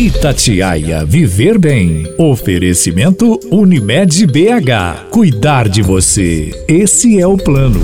Itatiaia Viver Bem. Oferecimento Unimed BH. Cuidar de você. Esse é o plano.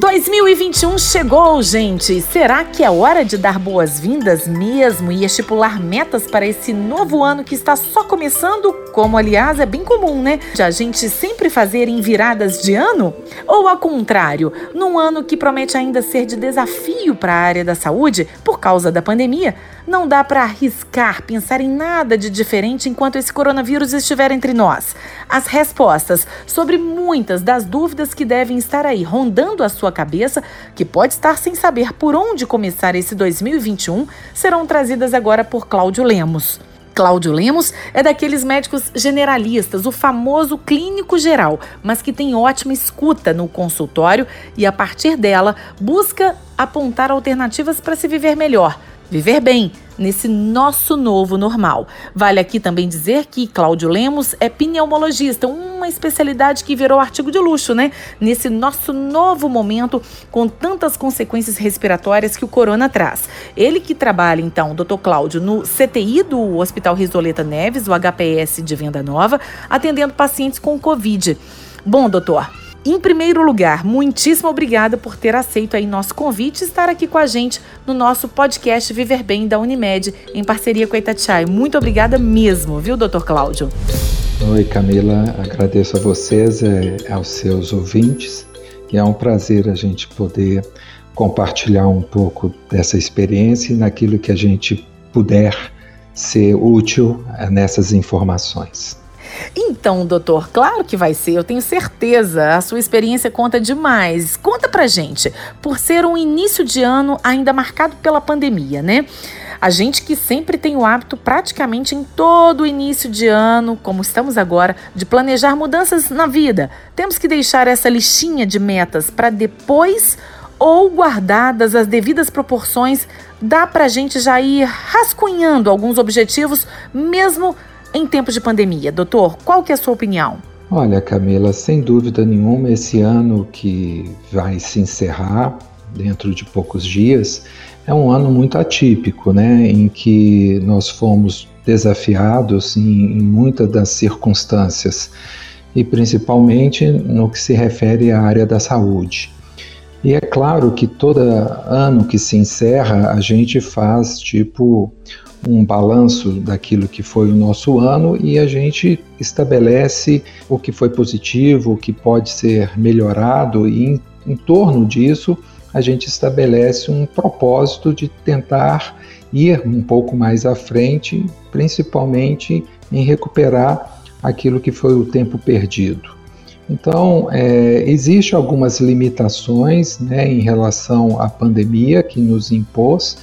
2021 chegou, gente! Será que é hora de dar boas-vindas mesmo e estipular metas para esse novo ano que está só começando? Como, aliás, é bem comum, né? De a gente sempre fazer em viradas de ano? Ou ao contrário, num ano que promete ainda ser de desafio para a área da saúde por causa da pandemia, não dá para arriscar pensar em nada de diferente enquanto esse coronavírus estiver entre nós. As respostas sobre muitas das dúvidas que devem estar aí rondando a sua cabeça, que pode estar sem saber por onde começar esse 2021, serão trazidas agora por Cláudio Lemos. Cláudio Lemos é daqueles médicos generalistas, o famoso clínico geral, mas que tem ótima escuta no consultório e, a partir dela, busca apontar alternativas para se viver melhor viver bem nesse nosso novo normal. Vale aqui também dizer que Cláudio Lemos é pneumologista, uma especialidade que virou artigo de luxo, né? Nesse nosso novo momento com tantas consequências respiratórias que o corona traz. Ele que trabalha então, doutor Cláudio, no CTI do Hospital Risoleta Neves, o HPS de Venda Nova, atendendo pacientes com Covid. Bom, doutor, em primeiro lugar, muitíssimo obrigada por ter aceito aí nosso convite e estar aqui com a gente no nosso podcast Viver Bem da Unimed, em parceria com a Itatiaia. Muito obrigada mesmo, viu, doutor Cláudio? Oi, Camila. Agradeço a vocês, e aos seus ouvintes. E é um prazer a gente poder compartilhar um pouco dessa experiência e naquilo que a gente puder ser útil eh, nessas informações. Então, doutor, claro que vai ser, eu tenho certeza. A sua experiência conta demais. Conta pra gente, por ser um início de ano ainda marcado pela pandemia, né? A gente que sempre tem o hábito, praticamente em todo início de ano, como estamos agora, de planejar mudanças na vida. Temos que deixar essa listinha de metas para depois ou guardadas as devidas proporções, dá pra gente já ir rascunhando alguns objetivos, mesmo em tempos de pandemia. Doutor, qual que é a sua opinião? Olha, Camila, sem dúvida nenhuma, esse ano que vai se encerrar dentro de poucos dias é um ano muito atípico, né, em que nós fomos desafiados em, em muitas das circunstâncias e principalmente no que se refere à área da saúde. E é claro que todo ano que se encerra, a gente faz tipo um balanço daquilo que foi o nosso ano e a gente estabelece o que foi positivo, o que pode ser melhorado e em, em torno disso a gente estabelece um propósito de tentar ir um pouco mais à frente, principalmente em recuperar aquilo que foi o tempo perdido. Então, é, existe algumas limitações né, em relação à pandemia que nos impôs,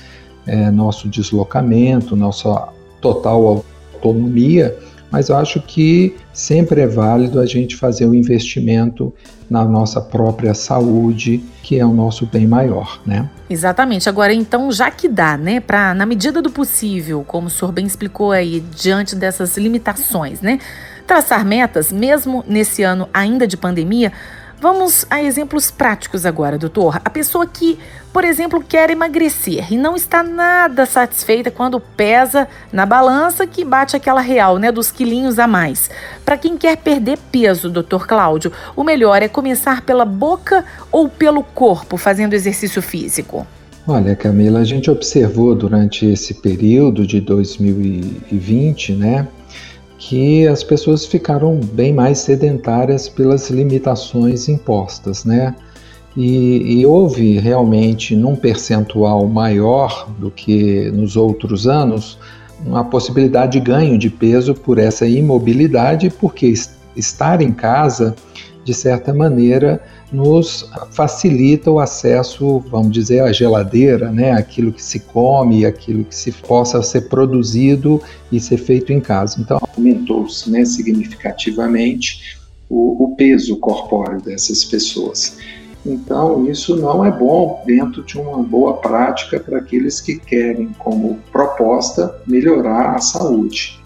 é, nosso deslocamento, nossa total autonomia, mas acho que sempre é válido a gente fazer o um investimento na nossa própria saúde, que é o nosso bem maior, né? Exatamente. Agora, então, já que dá, né, para na medida do possível, como o senhor bem explicou aí, diante dessas limitações, né, traçar metas, mesmo nesse ano ainda de pandemia, Vamos a exemplos práticos agora, doutor. A pessoa que, por exemplo, quer emagrecer e não está nada satisfeita quando pesa na balança que bate aquela real, né, dos quilinhos a mais. Para quem quer perder peso, doutor Cláudio, o melhor é começar pela boca ou pelo corpo fazendo exercício físico? Olha, Camila, a gente observou durante esse período de 2020, né, que as pessoas ficaram bem mais sedentárias pelas limitações impostas, né? E, e, houve realmente, num percentual maior do que nos outros anos, uma possibilidade de ganho de peso por essa imobilidade, porque estar em casa, de certa maneira, nos facilita o acesso, vamos dizer, à geladeira, né, aquilo que se come, aquilo que se possa ser produzido e ser feito em casa. Então, aumentou-se né, significativamente o, o peso corpóreo dessas pessoas. Então, isso não é bom dentro de uma boa prática para aqueles que querem, como proposta, melhorar a saúde.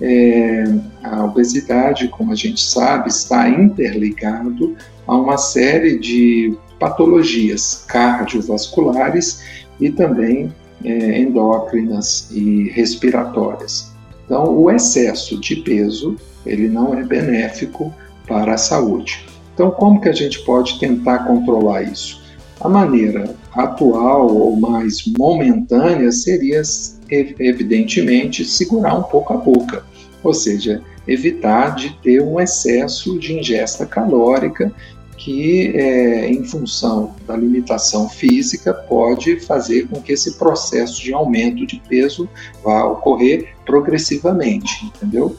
É, a obesidade, como a gente sabe, está interligado a uma série de patologias cardiovasculares e também é, endócrinas e respiratórias. Então, o excesso de peso ele não é benéfico para a saúde. Então, como que a gente pode tentar controlar isso? A maneira atual ou mais momentânea seria, evidentemente, segurar um pouco a boca, ou seja, evitar de ter um excesso de ingesta calórica que, é, em função da limitação física, pode fazer com que esse processo de aumento de peso vá ocorrer progressivamente, entendeu?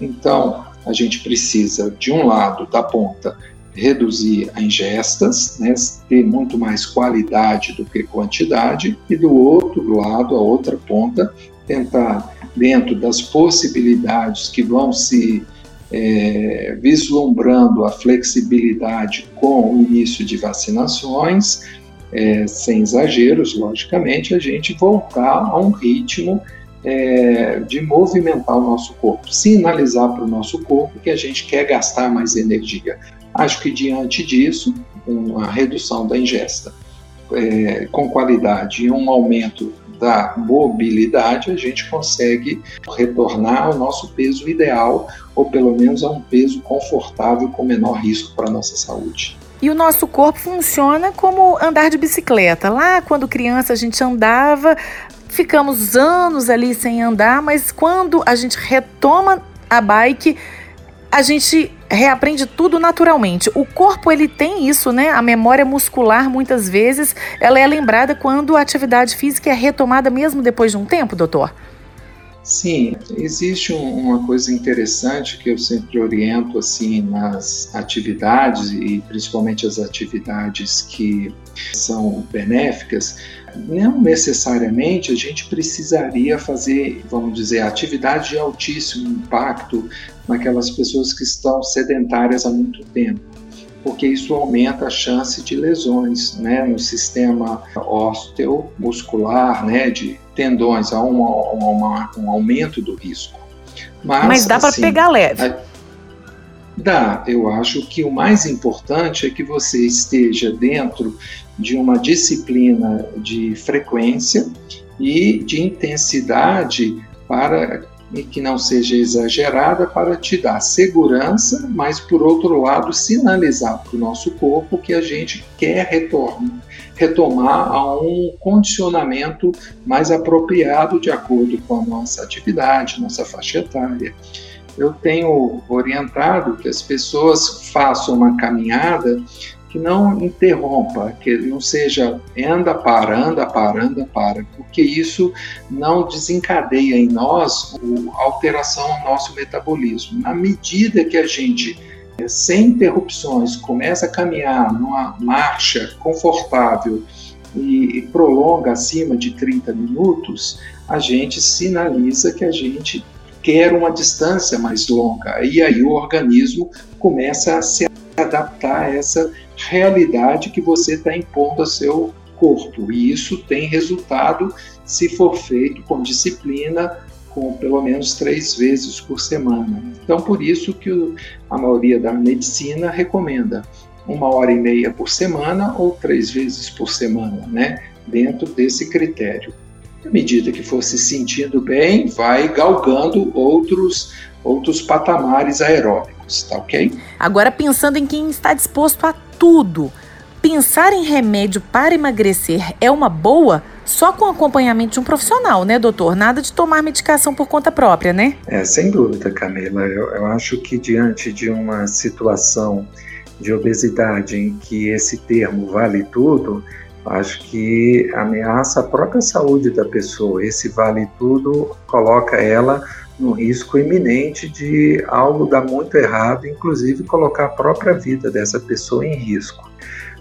Então, a gente precisa, de um lado da ponta, reduzir as ingestas, né, ter muito mais qualidade do que quantidade, e do outro lado, a outra ponta, tentar, dentro das possibilidades que vão se é, vislumbrando a flexibilidade com o início de vacinações, é, sem exageros, logicamente, a gente voltar a um ritmo é, de movimentar o nosso corpo, sinalizar para o nosso corpo que a gente quer gastar mais energia. Acho que diante disso, uma redução da ingesta é, com qualidade e um aumento da mobilidade, a gente consegue retornar ao nosso peso ideal, ou pelo menos a um peso confortável com menor risco para a nossa saúde. E o nosso corpo funciona como andar de bicicleta. Lá, quando criança, a gente andava, ficamos anos ali sem andar, mas quando a gente retoma a bike, a gente reaprende tudo naturalmente. O corpo ele tem isso, né? A memória muscular muitas vezes ela é lembrada quando a atividade física é retomada mesmo depois de um tempo, doutor. Sim, existe uma coisa interessante que eu sempre oriento assim nas atividades e principalmente as atividades que são benéficas, não necessariamente a gente precisaria fazer, vamos dizer, atividade de altíssimo impacto naquelas pessoas que estão sedentárias há muito tempo, porque isso aumenta a chance de lesões né, no sistema osteomuscular, né, de tendões, há um, um, um aumento do risco. Mas, Mas dá para assim, pegar leve. A, Dá, eu acho que o mais importante é que você esteja dentro de uma disciplina de frequência e de intensidade para que não seja exagerada para te dar segurança, mas por outro lado sinalizar para o nosso corpo que a gente quer retorno, retomar a um condicionamento mais apropriado de acordo com a nossa atividade, nossa faixa etária. Eu tenho orientado que as pessoas façam uma caminhada que não interrompa, que não seja anda, para, anda, para, anda, para, porque isso não desencadeia em nós a alteração ao nosso metabolismo. Na medida que a gente, sem interrupções, começa a caminhar numa marcha confortável e prolonga acima de 30 minutos, a gente sinaliza que a gente quer uma distância mais longa. E aí o organismo começa a se adaptar a essa realidade que você está impondo ao seu corpo. E isso tem resultado se for feito com disciplina, com pelo menos três vezes por semana. Então, por isso que a maioria da medicina recomenda uma hora e meia por semana ou três vezes por semana, né? Dentro desse critério. À medida que for se sentindo bem, vai galgando outros, outros patamares aeróbicos, tá ok? Agora, pensando em quem está disposto a tudo, pensar em remédio para emagrecer é uma boa? Só com acompanhamento de um profissional, né, doutor? Nada de tomar medicação por conta própria, né? É, sem dúvida, Camila. Eu, eu acho que diante de uma situação de obesidade em que esse termo vale tudo, Acho que ameaça a própria saúde da pessoa. Esse vale tudo coloca ela no risco iminente de algo dar muito errado, inclusive colocar a própria vida dessa pessoa em risco.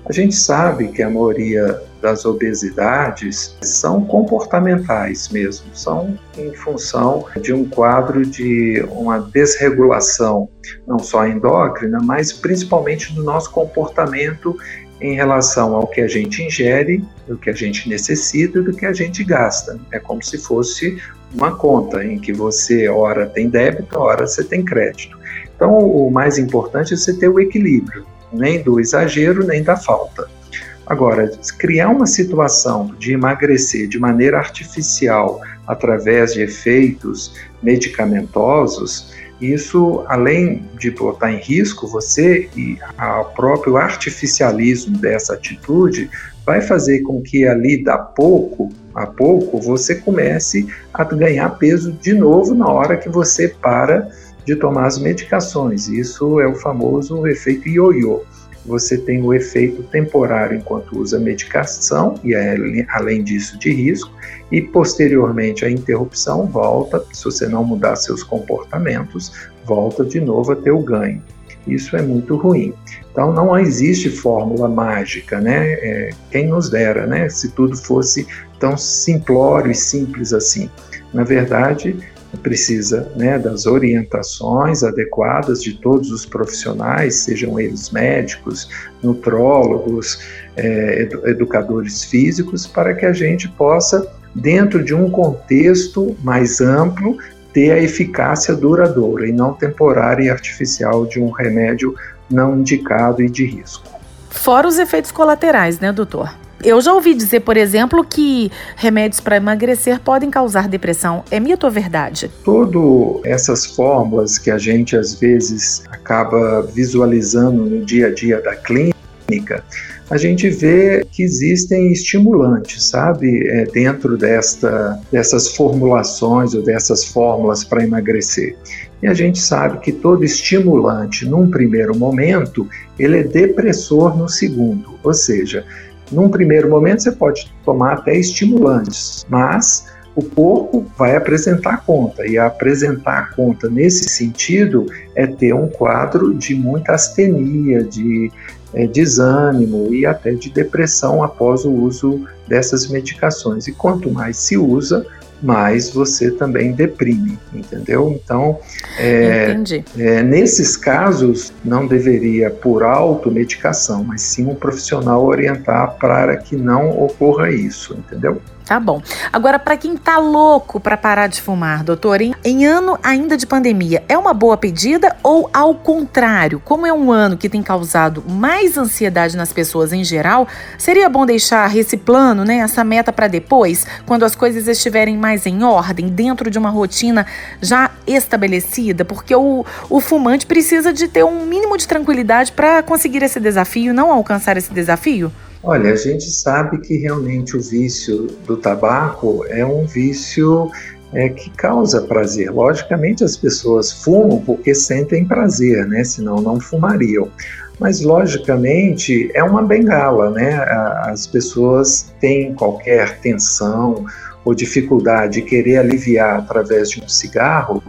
A gente sabe que a maioria das obesidades são comportamentais mesmo, são em função de um quadro de uma desregulação, não só endócrina, mas principalmente do nosso comportamento em relação ao que a gente ingere, do que a gente necessita e do que a gente gasta. É como se fosse uma conta em que você, ora tem débito, ora você tem crédito. Então, o mais importante é você ter o equilíbrio, nem do exagero, nem da falta. Agora, criar uma situação de emagrecer de maneira artificial através de efeitos medicamentosos, isso, além de botar em risco você e o próprio artificialismo dessa atitude, vai fazer com que ali da pouco a pouco você comece a ganhar peso de novo na hora que você para de tomar as medicações. Isso é o famoso efeito ioiô. Você tem o efeito temporário enquanto usa medicação, e é, além disso de risco, e posteriormente a interrupção volta, se você não mudar seus comportamentos, volta de novo a ter o ganho. Isso é muito ruim. Então não existe fórmula mágica, né? É, quem nos dera, né? Se tudo fosse tão simplório e simples assim. Na verdade, precisa né, das orientações adequadas de todos os profissionais, sejam eles médicos, nutrólogos, é, educadores físicos, para que a gente possa, dentro de um contexto mais amplo, ter a eficácia duradoura e não temporária e artificial de um remédio não indicado e de risco. Fora os efeitos colaterais, né, doutor? Eu já ouvi dizer, por exemplo, que remédios para emagrecer podem causar depressão. É mito ou verdade? Todas essas fórmulas que a gente às vezes acaba visualizando no dia a dia da clínica, a gente vê que existem estimulantes, sabe, é, dentro desta, dessas formulações ou dessas fórmulas para emagrecer. E a gente sabe que todo estimulante, num primeiro momento, ele é depressor no segundo. Ou seja, num primeiro momento você pode tomar até estimulantes, mas o corpo vai apresentar conta, e apresentar conta nesse sentido é ter um quadro de muita astenia, de é, desânimo e até de depressão após o uso dessas medicações. E quanto mais se usa, mais você também deprime, entendeu? Então, é, é, nesses casos, não deveria por automedicação, mas sim um profissional orientar para que não ocorra isso, entendeu? Tá bom. Agora, para quem tá louco para parar de fumar, doutor, em, em, ano ainda de pandemia, é uma boa pedida ou, ao contrário, como é um ano que tem causado mais ansiedade nas pessoas em geral, seria bom deixar esse plano, né, essa meta para depois, quando as coisas estiverem mais em ordem, dentro de uma rotina já estabelecida? Porque o, o fumante precisa de ter um mínimo de tranquilidade para conseguir esse desafio, não alcançar esse desafio? Olha, a gente sabe que realmente o vício do tabaco é um vício é, que causa prazer. Logicamente, as pessoas fumam porque sentem prazer, né? Senão não fumariam. Mas, logicamente, é uma bengala, né? As pessoas têm qualquer tensão ou dificuldade de querer aliviar através de um cigarro,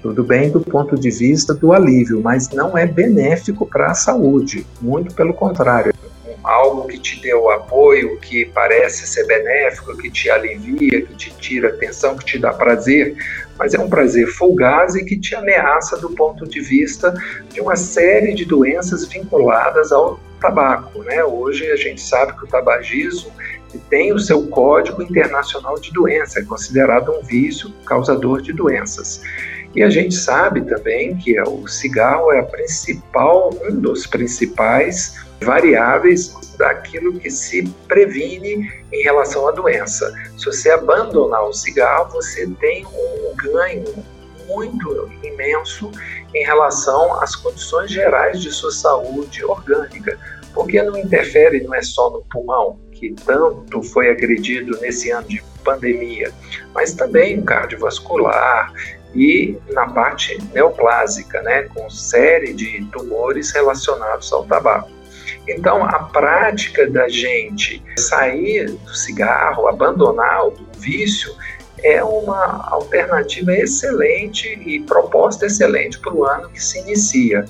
tudo bem do ponto de vista do alívio, mas não é benéfico para a saúde. Muito pelo contrário, algo que te deu apoio, que parece ser benéfico, que te alivia, que te tira atenção, que te dá prazer, mas é um prazer fugaz e que te ameaça do ponto de vista de uma série de doenças vinculadas ao tabaco. Né? Hoje a gente sabe que o tabagismo tem o seu código internacional de doença, é considerado um vício causador de doenças. E a gente sabe também que o cigarro é a principal, um dos principais variáveis daquilo que se previne em relação à doença. Se você abandonar o cigarro, você tem um ganho muito imenso em relação às condições gerais de sua saúde orgânica, porque não interfere, não é só no pulmão, que tanto foi agredido nesse ano de pandemia, mas também cardiovascular e na parte neoplásica, né, com série de tumores relacionados ao tabaco. Então, a prática da gente sair do cigarro, abandonar o vício, é uma alternativa excelente e proposta excelente para o ano que se inicia,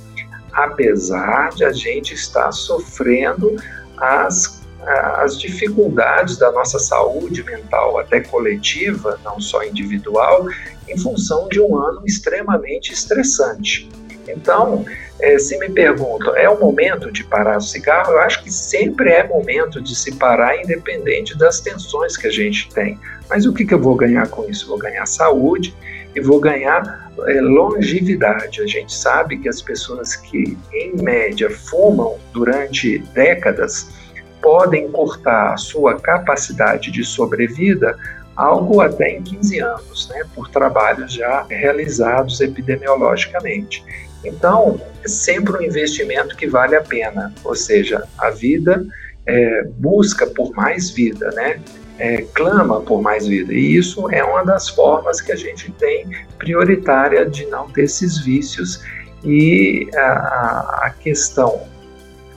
apesar de a gente estar sofrendo as, as dificuldades da nossa saúde mental, até coletiva, não só individual, em função de um ano extremamente estressante. Então, é, se me perguntam, é o momento de parar o cigarro? Eu acho que sempre é momento de se parar, independente das tensões que a gente tem. Mas o que, que eu vou ganhar com isso? Vou ganhar saúde e vou ganhar é, longevidade. A gente sabe que as pessoas que, em média, fumam durante décadas podem cortar a sua capacidade de sobrevida algo até em 15 anos, né, por trabalhos já realizados epidemiologicamente. Então, é sempre um investimento que vale a pena, ou seja, a vida é, busca por mais vida, né? É, clama por mais vida. E isso é uma das formas que a gente tem prioritária de não ter esses vícios. E a, a questão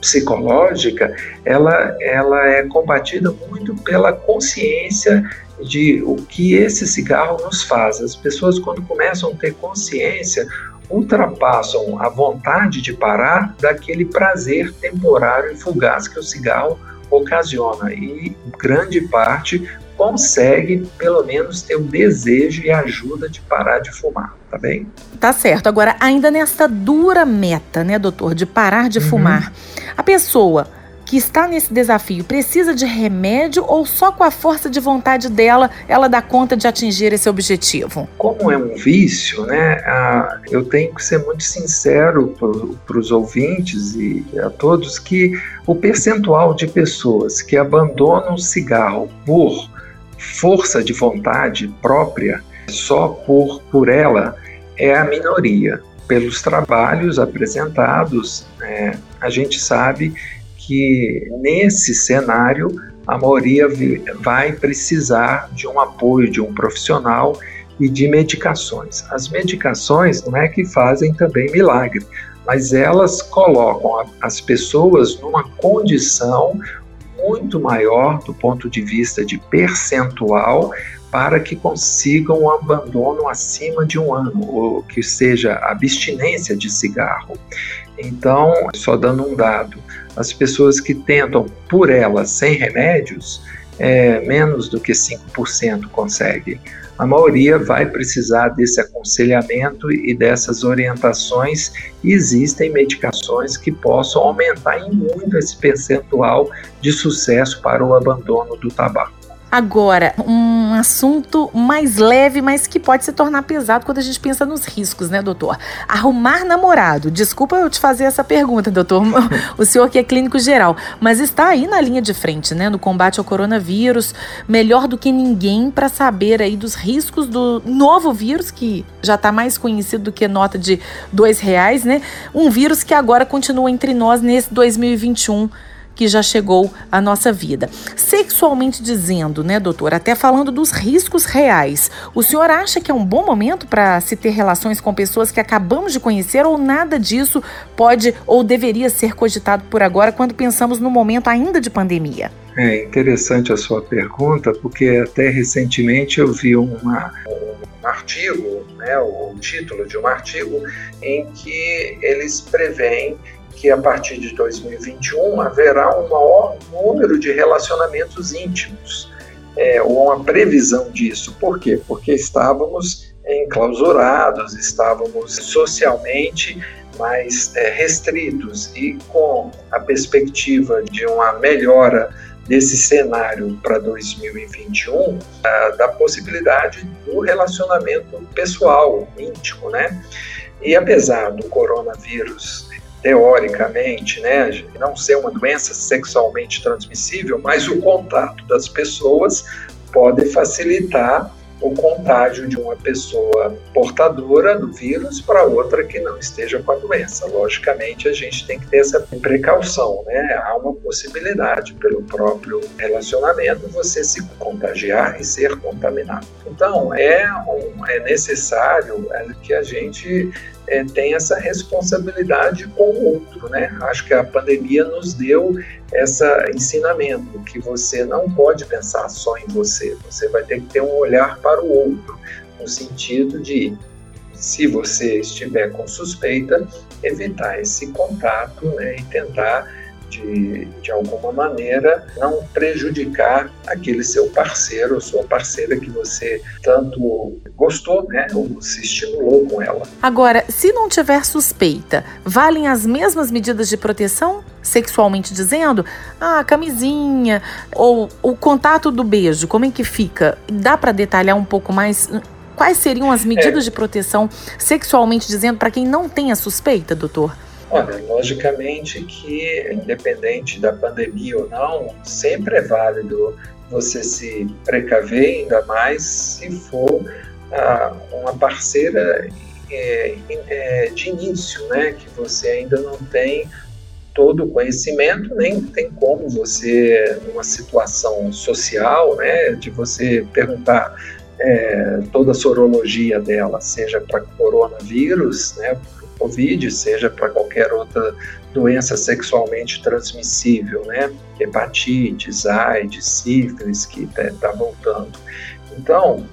psicológica, ela, ela é combatida muito pela consciência de o que esse cigarro nos faz. As pessoas, quando começam a ter consciência, ultrapassam a vontade de parar daquele prazer temporário e fugaz que o cigarro ocasiona. E grande parte consegue, pelo menos, ter o desejo e ajuda de parar de fumar, tá bem? Tá certo. Agora, ainda nessa dura meta, né, doutor, de parar de uhum. fumar, a pessoa que está nesse desafio precisa de remédio ou só com a força de vontade dela ela dá conta de atingir esse objetivo? Como é um vício, né? eu tenho que ser muito sincero para os ouvintes e a todos que o percentual de pessoas que abandonam o cigarro por força de vontade própria, só por, por ela, é a minoria. Pelos trabalhos apresentados, é, a gente sabe que nesse cenário a maioria vai precisar de um apoio de um profissional e de medicações. As medicações não é que fazem também milagre, mas elas colocam as pessoas numa condição muito maior do ponto de vista de percentual para que consigam um abandono acima de um ano, ou que seja abstinência de cigarro. Então, só dando um dado, as pessoas que tentam por elas sem remédios, é, menos do que 5% conseguem. A maioria vai precisar desse aconselhamento e dessas orientações. E existem medicações que possam aumentar em muito esse percentual de sucesso para o abandono do tabaco. Agora, um assunto mais leve, mas que pode se tornar pesado quando a gente pensa nos riscos, né, doutor? Arrumar namorado. Desculpa eu te fazer essa pergunta, doutor. o senhor que é clínico geral, mas está aí na linha de frente, né, no combate ao coronavírus, melhor do que ninguém para saber aí dos riscos do novo vírus que já está mais conhecido do que nota de dois reais, né? Um vírus que agora continua entre nós nesse 2021 que já chegou à nossa vida. Sexualmente dizendo, né, doutor, até falando dos riscos reais, o senhor acha que é um bom momento para se ter relações com pessoas que acabamos de conhecer ou nada disso pode ou deveria ser cogitado por agora quando pensamos no momento ainda de pandemia? É interessante a sua pergunta, porque até recentemente eu vi uma, um artigo, né, o título de um artigo, em que eles preveem que a partir de 2021 haverá um maior número de relacionamentos íntimos, é, ou uma previsão disso. Por quê? Porque estávamos enclausurados, estávamos socialmente mais é, restritos e com a perspectiva de uma melhora desse cenário para 2021 da possibilidade do relacionamento pessoal, íntimo, né? E apesar do coronavírus teoricamente, né, não ser uma doença sexualmente transmissível, mas o contato das pessoas pode facilitar o contágio de uma pessoa portadora do vírus para outra que não esteja com a doença. Logicamente, a gente tem que ter essa precaução, né? Há uma possibilidade pelo próprio relacionamento você se contagiar e ser contaminado. Então, é, um, é necessário é, que a gente é, tem essa responsabilidade com o outro, né? Acho que a pandemia nos deu esse ensinamento que você não pode pensar só em você, você vai ter que ter um olhar para o outro, no sentido de se você estiver com suspeita, evitar esse contato né, e tentar de, de alguma maneira não prejudicar aquele seu parceiro ou sua parceira que você tanto gostou, né, ou se estimulou com ela. Agora, se não tiver suspeita, valem as mesmas medidas de proteção? Sexualmente dizendo, ah, camisinha, ou o contato do beijo, como é que fica? Dá para detalhar um pouco mais Quais seriam as medidas é. de proteção sexualmente dizendo para quem não tem a suspeita, doutor? Olha, logicamente que, independente da pandemia ou não, sempre é válido você se precaver, ainda mais se for ah, uma parceira é, é, de início, né, que você ainda não tem todo o conhecimento, nem tem como você, numa situação social, né, de você perguntar é, toda a sorologia dela, seja para coronavírus, né, Covid, seja para qualquer outra doença sexualmente transmissível, né, hepatite, AIDS, sífilis, que está tá voltando. Então,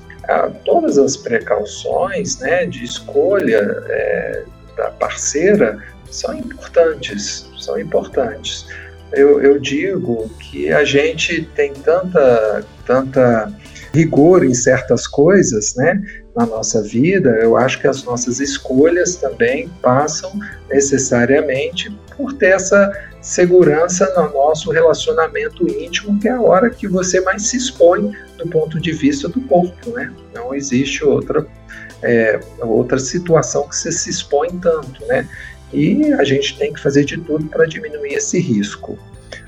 todas as precauções né, de escolha é, da parceira são importantes, são importantes. Eu, eu, digo que a gente tem tanta, tanta rigor em certas coisas, né, na nossa vida, eu acho que as nossas escolhas também passam necessariamente por ter essa segurança no nosso relacionamento íntimo, que é a hora que você mais se expõe do ponto de vista do corpo, né? Não existe outra é, outra situação que você se expõe tanto, né? E a gente tem que fazer de tudo para diminuir esse risco.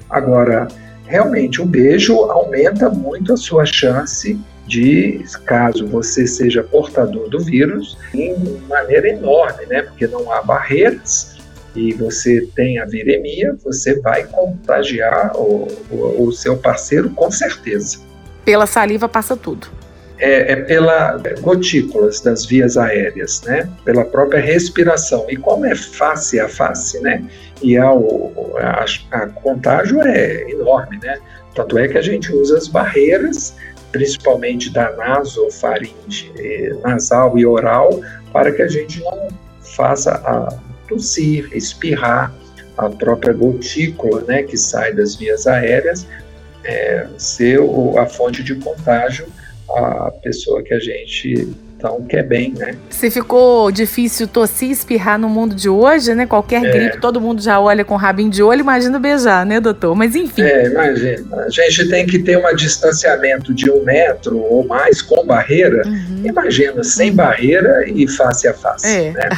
Agora, realmente o beijo aumenta muito a sua chance de, caso você seja portador do vírus, em maneira enorme, né? Porque não há barreiras e você tem a viremia, você vai contagiar o, o, o seu parceiro com certeza. Pela saliva passa tudo. É, é, pela gotículas das vias aéreas, né? Pela própria respiração. E como é face a face, né? E a, a, a contágio é enorme, né? Tanto é que a gente usa as barreiras, principalmente da nasofaringe eh, nasal e oral, para que a gente não faça a tossir, espirrar, a própria gotícula, né, que sai das vias aéreas, é, ser a fonte de contágio a pessoa que a gente então quer bem, né? Se ficou difícil tossir e espirrar no mundo de hoje, né? Qualquer é. gripe, todo mundo já olha com rabinho de olho, imagina beijar, né, doutor? Mas enfim. É, imagina. A gente tem que ter um distanciamento de um metro ou mais com barreira. Uhum. Imagina, sem barreira e face a face. É. Né?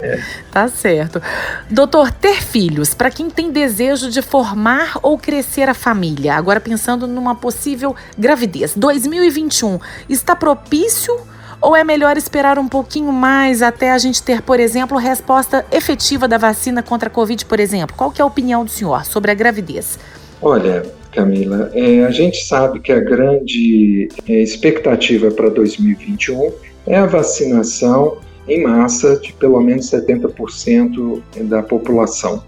É. Tá certo. Doutor, ter filhos, para quem tem desejo de formar ou crescer a família, agora pensando numa possível gravidez, 2021, está propício ou é melhor esperar um pouquinho mais até a gente ter, por exemplo, resposta efetiva da vacina contra a Covid, por exemplo? Qual que é a opinião do senhor sobre a gravidez? Olha, Camila, é, a gente sabe que a grande é, expectativa para 2021 é a vacinação em massa de pelo menos 70% da população.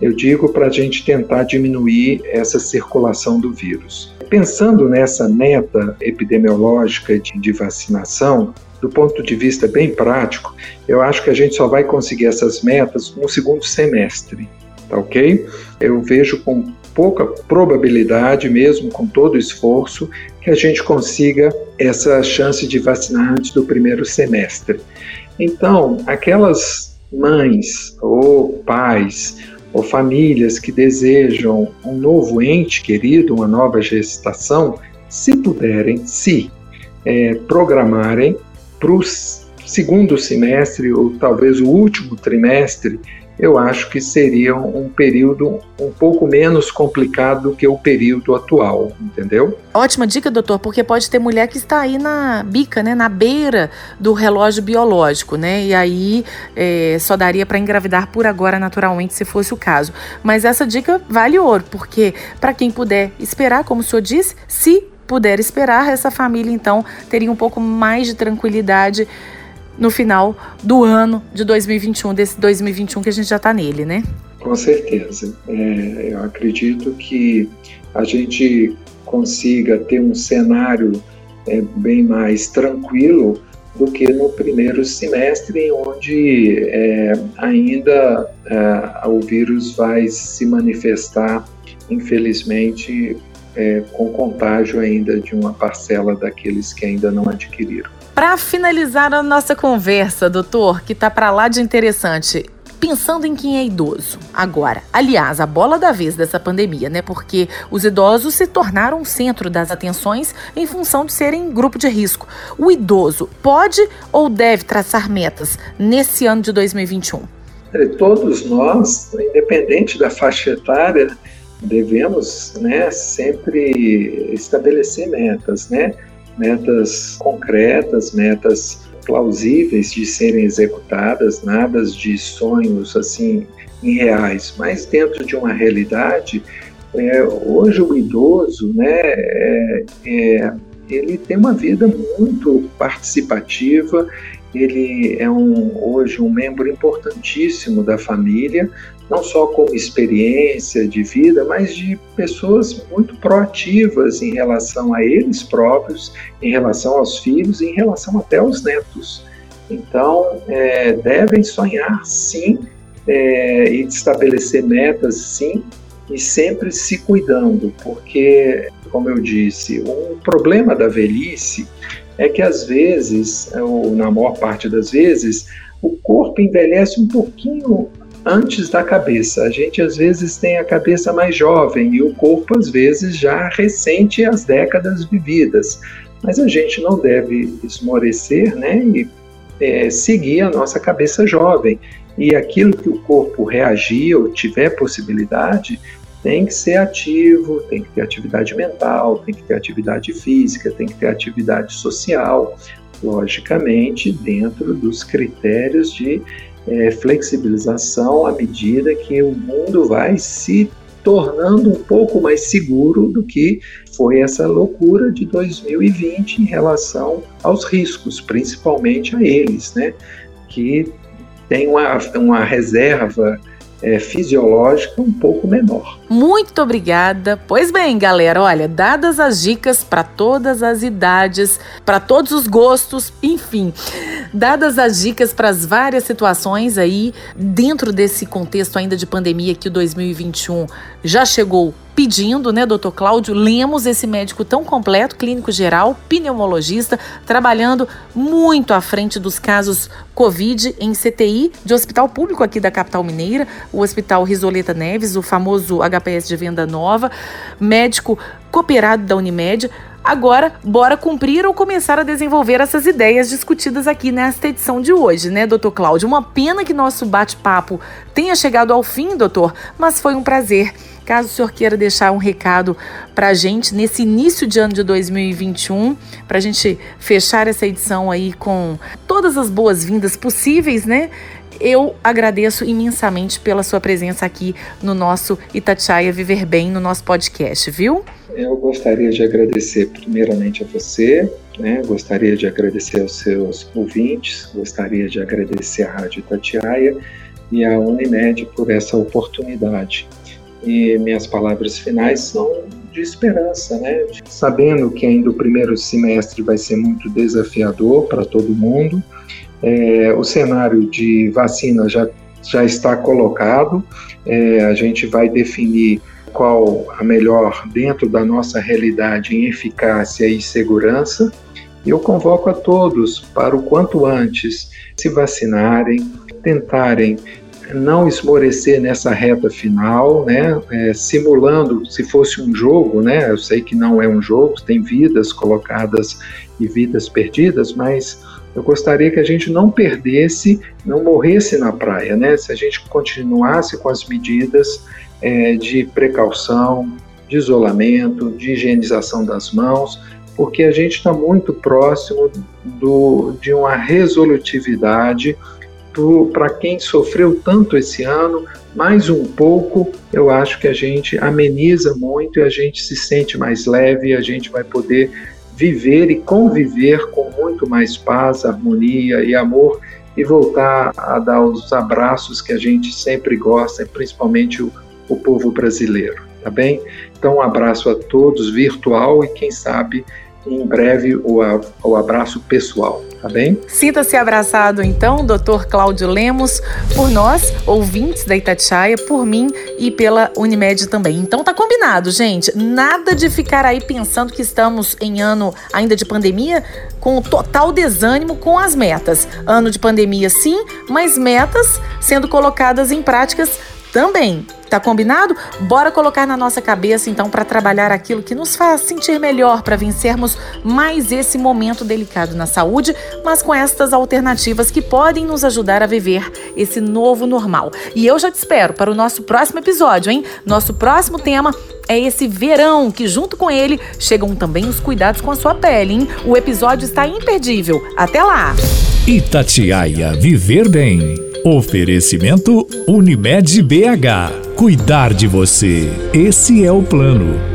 Eu digo para a gente tentar diminuir essa circulação do vírus. Pensando nessa meta epidemiológica de, de vacinação, do ponto de vista bem prático, eu acho que a gente só vai conseguir essas metas no segundo semestre, tá ok? Eu vejo com pouca probabilidade, mesmo com todo o esforço, que a gente consiga essa chance de vacinar antes do primeiro semestre. Então, aquelas mães ou pais ou famílias que desejam um novo ente querido, uma nova gestação, se puderem, se é, programarem para o segundo semestre ou talvez o último trimestre eu acho que seria um período um pouco menos complicado do que o período atual, entendeu? Ótima dica, doutor, porque pode ter mulher que está aí na bica, né, na beira do relógio biológico, né, e aí é, só daria para engravidar por agora, naturalmente, se fosse o caso. Mas essa dica vale ouro, porque para quem puder esperar, como o senhor disse, se puder esperar, essa família então teria um pouco mais de tranquilidade no final do ano de 2021, desse 2021 que a gente já está nele, né? Com certeza. É, eu acredito que a gente consiga ter um cenário é, bem mais tranquilo do que no primeiro semestre, onde é, ainda é, o vírus vai se manifestar, infelizmente, é, com contágio ainda de uma parcela daqueles que ainda não adquiriram. Para finalizar a nossa conversa, doutor, que tá para lá de interessante, pensando em quem é idoso agora. Aliás, a bola da vez dessa pandemia, né? Porque os idosos se tornaram o centro das atenções em função de serem grupo de risco. O idoso pode ou deve traçar metas nesse ano de 2021? todos nós, independente da faixa etária, devemos né, sempre estabelecer metas, né? Metas concretas, metas plausíveis de serem executadas, nada de sonhos assim irreais, mas dentro de uma realidade. É, hoje o idoso, né, é, é, ele tem uma vida muito participativa, ele é um, hoje um membro importantíssimo da família, não só como experiência de vida, mas de pessoas muito proativas em relação a eles próprios, em relação aos filhos, em relação até aos netos. Então, é, devem sonhar sim é, e estabelecer metas sim, e sempre se cuidando, porque, como eu disse, um problema da velhice é que às vezes, ou na maior parte das vezes, o corpo envelhece um pouquinho antes da cabeça. A gente às vezes tem a cabeça mais jovem e o corpo às vezes já recente as décadas vividas. Mas a gente não deve esmorecer né, e é, seguir a nossa cabeça jovem. E aquilo que o corpo reagir ou tiver possibilidade, tem que ser ativo, tem que ter atividade mental, tem que ter atividade física, tem que ter atividade social, logicamente dentro dos critérios de é, flexibilização à medida que o mundo vai se tornando um pouco mais seguro do que foi essa loucura de 2020 em relação aos riscos, principalmente a eles, né? Que tem uma, uma reserva é, fisiológica um pouco menor. Muito obrigada. Pois bem, galera, olha, dadas as dicas para todas as idades, para todos os gostos, enfim, dadas as dicas para as várias situações aí, dentro desse contexto ainda de pandemia que o 2021 já chegou pedindo, né, doutor Cláudio Lemos, esse médico tão completo, clínico geral, pneumologista, trabalhando muito à frente dos casos Covid em CTI de hospital público aqui da capital mineira, o Hospital Risoleta Neves, o famoso HPS de Venda Nova, médico cooperado da Unimed. Agora, bora cumprir ou começar a desenvolver essas ideias discutidas aqui nesta edição de hoje, né, doutor Cláudio? Uma pena que nosso bate-papo tenha chegado ao fim, doutor, mas foi um prazer. Caso o senhor queira deixar um recado para a gente nesse início de ano de 2021, para a gente fechar essa edição aí com todas as boas-vindas possíveis, né? Eu agradeço imensamente pela sua presença aqui no nosso Itatiaia Viver Bem, no nosso podcast, viu? Eu gostaria de agradecer primeiramente a você, né? gostaria de agradecer aos seus ouvintes, gostaria de agradecer à Rádio Itatiaia e à Unimed por essa oportunidade. E minhas palavras finais são de esperança, né? Sabendo que ainda o primeiro semestre vai ser muito desafiador para todo mundo, é, o cenário de vacina já, já está colocado, é, a gente vai definir qual a melhor dentro da nossa realidade em eficácia e segurança. Eu convoco a todos para o quanto antes se vacinarem, tentarem não esmorecer nessa reta final, né? É, simulando se fosse um jogo, né? Eu sei que não é um jogo, tem vidas colocadas e vidas perdidas, mas eu gostaria que a gente não perdesse, não morresse na praia, né? Se a gente continuasse com as medidas é, de precaução, de isolamento, de higienização das mãos, porque a gente está muito próximo do, de uma resolutividade para quem sofreu tanto esse ano, mais um pouco, eu acho que a gente ameniza muito e a gente se sente mais leve e a gente vai poder viver e conviver com muito mais paz, harmonia e amor e voltar a dar os abraços que a gente sempre gosta, principalmente o, o povo brasileiro, tá bem? Então, um abraço a todos virtual e quem sabe em breve o, o abraço pessoal, tá bem? Sinta-se abraçado então, Dr. Cláudio Lemos, por nós, ouvintes da Itatiaia, por mim e pela Unimed também. Então tá combinado, gente. Nada de ficar aí pensando que estamos em ano ainda de pandemia com total desânimo com as metas. Ano de pandemia sim, mas metas sendo colocadas em práticas também. Tá combinado? Bora colocar na nossa cabeça então para trabalhar aquilo que nos faz sentir melhor para vencermos mais esse momento delicado na saúde, mas com estas alternativas que podem nos ajudar a viver esse novo normal. E eu já te espero para o nosso próximo episódio, hein? Nosso próximo tema é esse verão que junto com ele chegam também os cuidados com a sua pele, hein? O episódio está imperdível. Até lá. Itatiaia Viver Bem. Oferecimento Unimed BH. Cuidar de você. Esse é o plano.